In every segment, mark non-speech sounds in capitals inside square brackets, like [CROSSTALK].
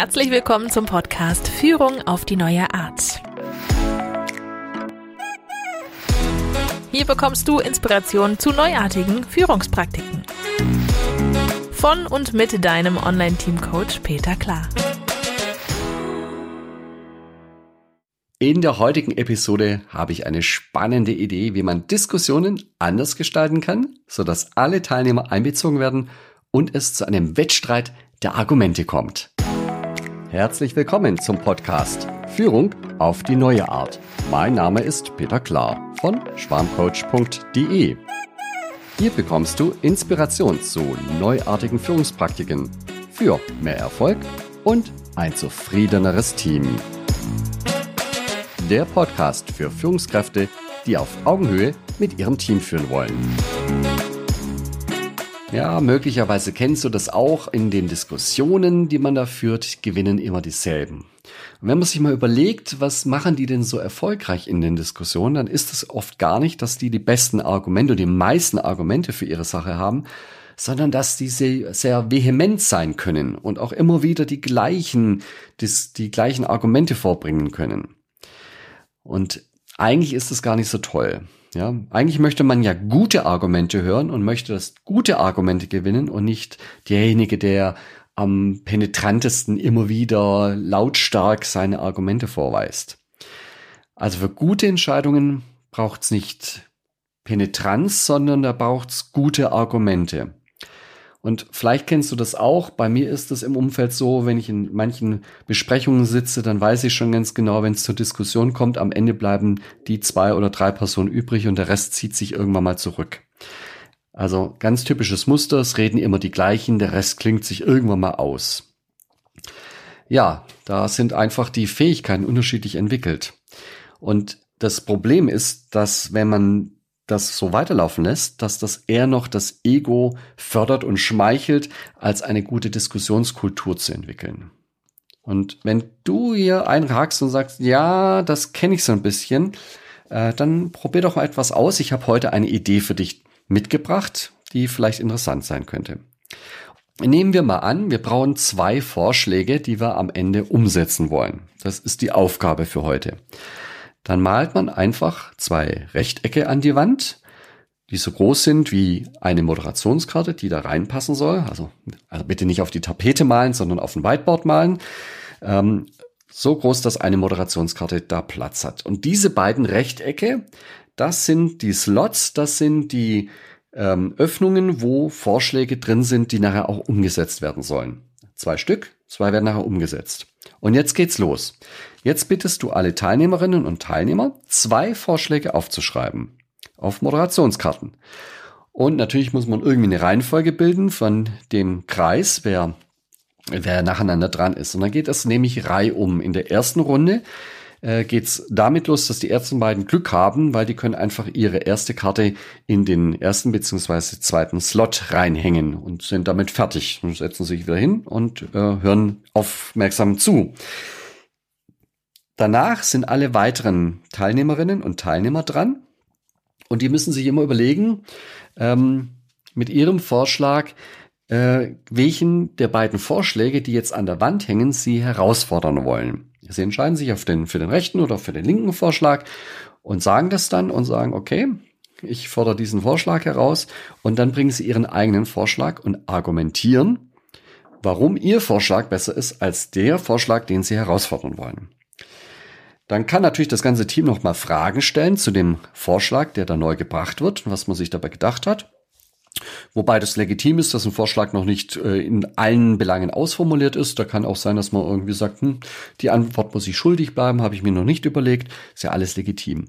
Herzlich willkommen zum Podcast Führung auf die neue Art. Hier bekommst du Inspiration zu neuartigen Führungspraktiken. Von und mit deinem Online-Team-Coach Peter Klar. In der heutigen Episode habe ich eine spannende Idee, wie man Diskussionen anders gestalten kann, sodass alle Teilnehmer einbezogen werden und es zu einem Wettstreit der Argumente kommt. Herzlich willkommen zum Podcast Führung auf die neue Art. Mein Name ist Peter Klar von schwarmcoach.de. Hier bekommst du Inspiration zu neuartigen Führungspraktiken für mehr Erfolg und ein zufriedeneres Team. Der Podcast für Führungskräfte, die auf Augenhöhe mit ihrem Team führen wollen. Ja, möglicherweise kennst du das auch. In den Diskussionen, die man da führt, gewinnen immer dieselben. Und wenn man sich mal überlegt, was machen die denn so erfolgreich in den Diskussionen, dann ist es oft gar nicht, dass die die besten Argumente und die meisten Argumente für ihre Sache haben, sondern dass die sehr, sehr vehement sein können und auch immer wieder die gleichen, die, die gleichen Argumente vorbringen können. Und eigentlich ist es gar nicht so toll. Ja, eigentlich möchte man ja gute Argumente hören und möchte das gute Argumente gewinnen und nicht derjenige, der am penetrantesten immer wieder lautstark seine Argumente vorweist. Also für gute Entscheidungen braucht es nicht Penetranz, sondern da braucht es gute Argumente. Und vielleicht kennst du das auch. Bei mir ist es im Umfeld so, wenn ich in manchen Besprechungen sitze, dann weiß ich schon ganz genau, wenn es zur Diskussion kommt, am Ende bleiben die zwei oder drei Personen übrig und der Rest zieht sich irgendwann mal zurück. Also ganz typisches Muster, es reden immer die gleichen, der Rest klingt sich irgendwann mal aus. Ja, da sind einfach die Fähigkeiten unterschiedlich entwickelt. Und das Problem ist, dass wenn man das so weiterlaufen lässt, dass das eher noch das Ego fördert und schmeichelt, als eine gute Diskussionskultur zu entwickeln. Und wenn du hier einhakst und sagst, ja, das kenne ich so ein bisschen, äh, dann probier doch mal etwas aus. Ich habe heute eine Idee für dich mitgebracht, die vielleicht interessant sein könnte. Nehmen wir mal an, wir brauchen zwei Vorschläge, die wir am Ende umsetzen wollen. Das ist die Aufgabe für heute. Dann malt man einfach zwei Rechtecke an die Wand, die so groß sind wie eine Moderationskarte, die da reinpassen soll. Also, also bitte nicht auf die Tapete malen, sondern auf ein Whiteboard malen. Ähm, so groß, dass eine Moderationskarte da Platz hat. Und diese beiden Rechtecke, das sind die Slots, das sind die ähm, Öffnungen, wo Vorschläge drin sind, die nachher auch umgesetzt werden sollen. Zwei Stück, zwei werden nachher umgesetzt. Und jetzt geht's los. Jetzt bittest du alle Teilnehmerinnen und Teilnehmer, zwei Vorschläge aufzuschreiben. Auf Moderationskarten. Und natürlich muss man irgendwie eine Reihenfolge bilden von dem Kreis, wer, wer nacheinander dran ist. Und dann geht es nämlich reihum. In der ersten Runde äh, geht's damit los, dass die ersten beiden Glück haben, weil die können einfach ihre erste Karte in den ersten beziehungsweise zweiten Slot reinhängen und sind damit fertig und setzen sich wieder hin und äh, hören aufmerksam zu. Danach sind alle weiteren Teilnehmerinnen und Teilnehmer dran und die müssen sich immer überlegen, ähm, mit ihrem Vorschlag, äh, welchen der beiden Vorschläge, die jetzt an der Wand hängen, sie herausfordern wollen. Sie entscheiden sich auf den, für den rechten oder für den linken Vorschlag und sagen das dann und sagen, okay, ich fordere diesen Vorschlag heraus und dann bringen sie ihren eigenen Vorschlag und argumentieren, warum ihr Vorschlag besser ist als der Vorschlag, den sie herausfordern wollen. Dann kann natürlich das ganze Team nochmal Fragen stellen zu dem Vorschlag, der da neu gebracht wird, was man sich dabei gedacht hat. Wobei das legitim ist, dass ein Vorschlag noch nicht äh, in allen Belangen ausformuliert ist. Da kann auch sein, dass man irgendwie sagt, hm, die Antwort muss ich schuldig bleiben, habe ich mir noch nicht überlegt. Ist ja alles legitim.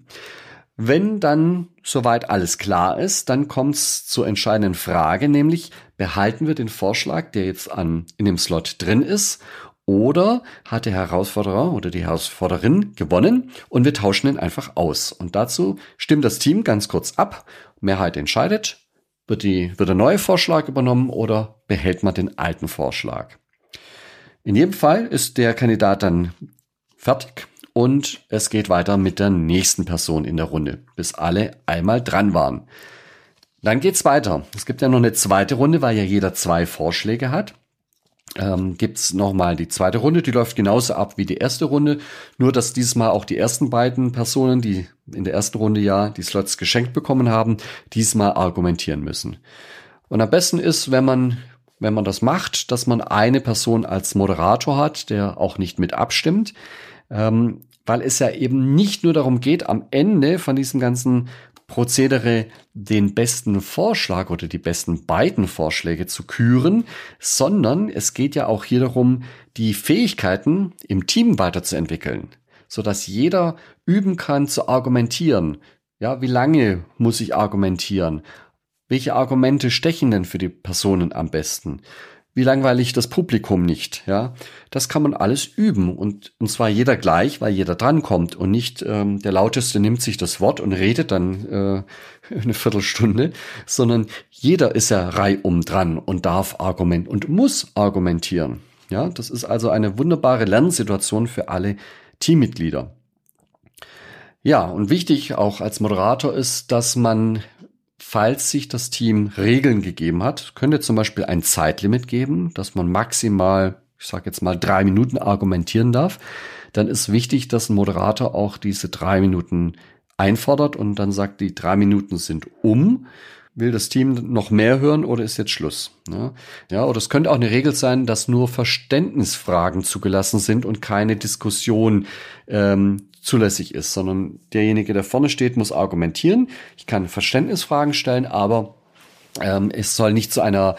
Wenn dann soweit alles klar ist, dann kommt es zur entscheidenden Frage, nämlich behalten wir den Vorschlag, der jetzt an, in dem Slot drin ist, oder hat der Herausforderer oder die Herausforderin gewonnen und wir tauschen ihn einfach aus. Und dazu stimmt das Team ganz kurz ab. Mehrheit entscheidet wird, die, wird der neue Vorschlag übernommen oder behält man den alten Vorschlag? In jedem Fall ist der Kandidat dann fertig und es geht weiter mit der nächsten Person in der Runde, bis alle einmal dran waren. Dann geht's weiter. Es gibt ja noch eine zweite Runde, weil ja jeder zwei Vorschläge hat. Ähm, gibt's nochmal die zweite Runde, die läuft genauso ab wie die erste Runde, nur dass dieses Mal auch die ersten beiden Personen, die in der ersten Runde ja die Slots geschenkt bekommen haben, diesmal argumentieren müssen. Und am besten ist, wenn man wenn man das macht, dass man eine Person als Moderator hat, der auch nicht mit abstimmt, ähm, weil es ja eben nicht nur darum geht, am Ende von diesem ganzen Prozedere den besten Vorschlag oder die besten beiden Vorschläge zu küren, sondern es geht ja auch hier darum, die Fähigkeiten im Team weiterzuentwickeln, so dass jeder üben kann zu argumentieren. Ja, wie lange muss ich argumentieren? Welche Argumente stechen denn für die Personen am besten? Wie langweilig das Publikum nicht, ja? Das kann man alles üben und, und zwar jeder gleich, weil jeder drankommt und nicht ähm, der Lauteste nimmt sich das Wort und redet dann äh, [LAUGHS] eine Viertelstunde, sondern jeder ist ja reihum dran und darf argument und muss argumentieren. Ja, das ist also eine wunderbare Lernsituation für alle Teammitglieder. Ja, und wichtig auch als Moderator ist, dass man falls sich das Team Regeln gegeben hat, könnte zum Beispiel ein Zeitlimit geben, dass man maximal, ich sage jetzt mal, drei Minuten argumentieren darf. Dann ist wichtig, dass ein Moderator auch diese drei Minuten einfordert und dann sagt, die drei Minuten sind um. Will das Team noch mehr hören oder ist jetzt Schluss? Ja, ja oder es könnte auch eine Regel sein, dass nur Verständnisfragen zugelassen sind und keine Diskussion ähm, zulässig ist, sondern derjenige, der vorne steht, muss argumentieren. Ich kann Verständnisfragen stellen, aber ähm, es soll nicht zu einer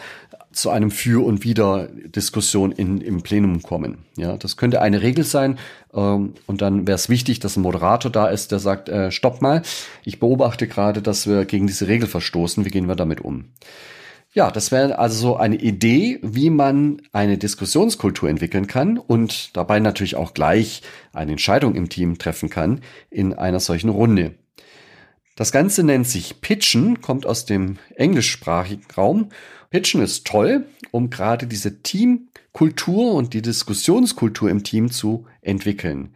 zu einem Für und Wider Diskussion in, im Plenum kommen. Ja, das könnte eine Regel sein. Ähm, und dann wäre es wichtig, dass ein Moderator da ist, der sagt, äh, stopp mal, ich beobachte gerade, dass wir gegen diese Regel verstoßen. Wie gehen wir damit um? Ja, das wäre also so eine Idee, wie man eine Diskussionskultur entwickeln kann und dabei natürlich auch gleich eine Entscheidung im Team treffen kann in einer solchen Runde. Das Ganze nennt sich Pitchen, kommt aus dem englischsprachigen Raum. Pitchen ist toll, um gerade diese Teamkultur und die Diskussionskultur im Team zu entwickeln.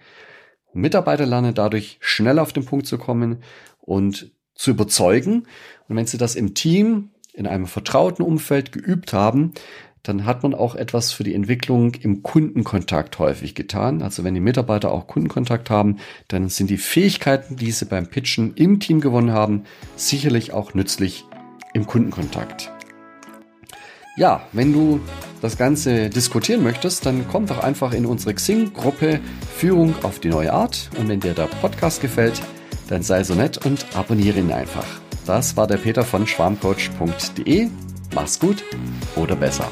Mitarbeiter lernen dadurch schnell auf den Punkt zu kommen und zu überzeugen. Und wenn sie das im Team in einem vertrauten Umfeld geübt haben, dann hat man auch etwas für die Entwicklung im Kundenkontakt häufig getan. Also wenn die Mitarbeiter auch Kundenkontakt haben, dann sind die Fähigkeiten, die sie beim Pitchen im Team gewonnen haben, sicherlich auch nützlich im Kundenkontakt. Ja, wenn du das Ganze diskutieren möchtest, dann komm doch einfach in unsere Xing-Gruppe Führung auf die neue Art. Und wenn dir der Podcast gefällt, dann sei so nett und abonniere ihn einfach. Das war der Peter von schwarmcoach.de. Mach's gut oder besser.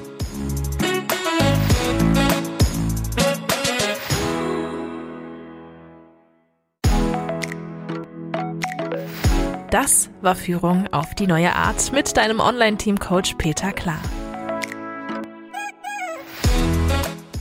Das war Führung auf die neue Art mit deinem Online-Team-Coach Peter Klar.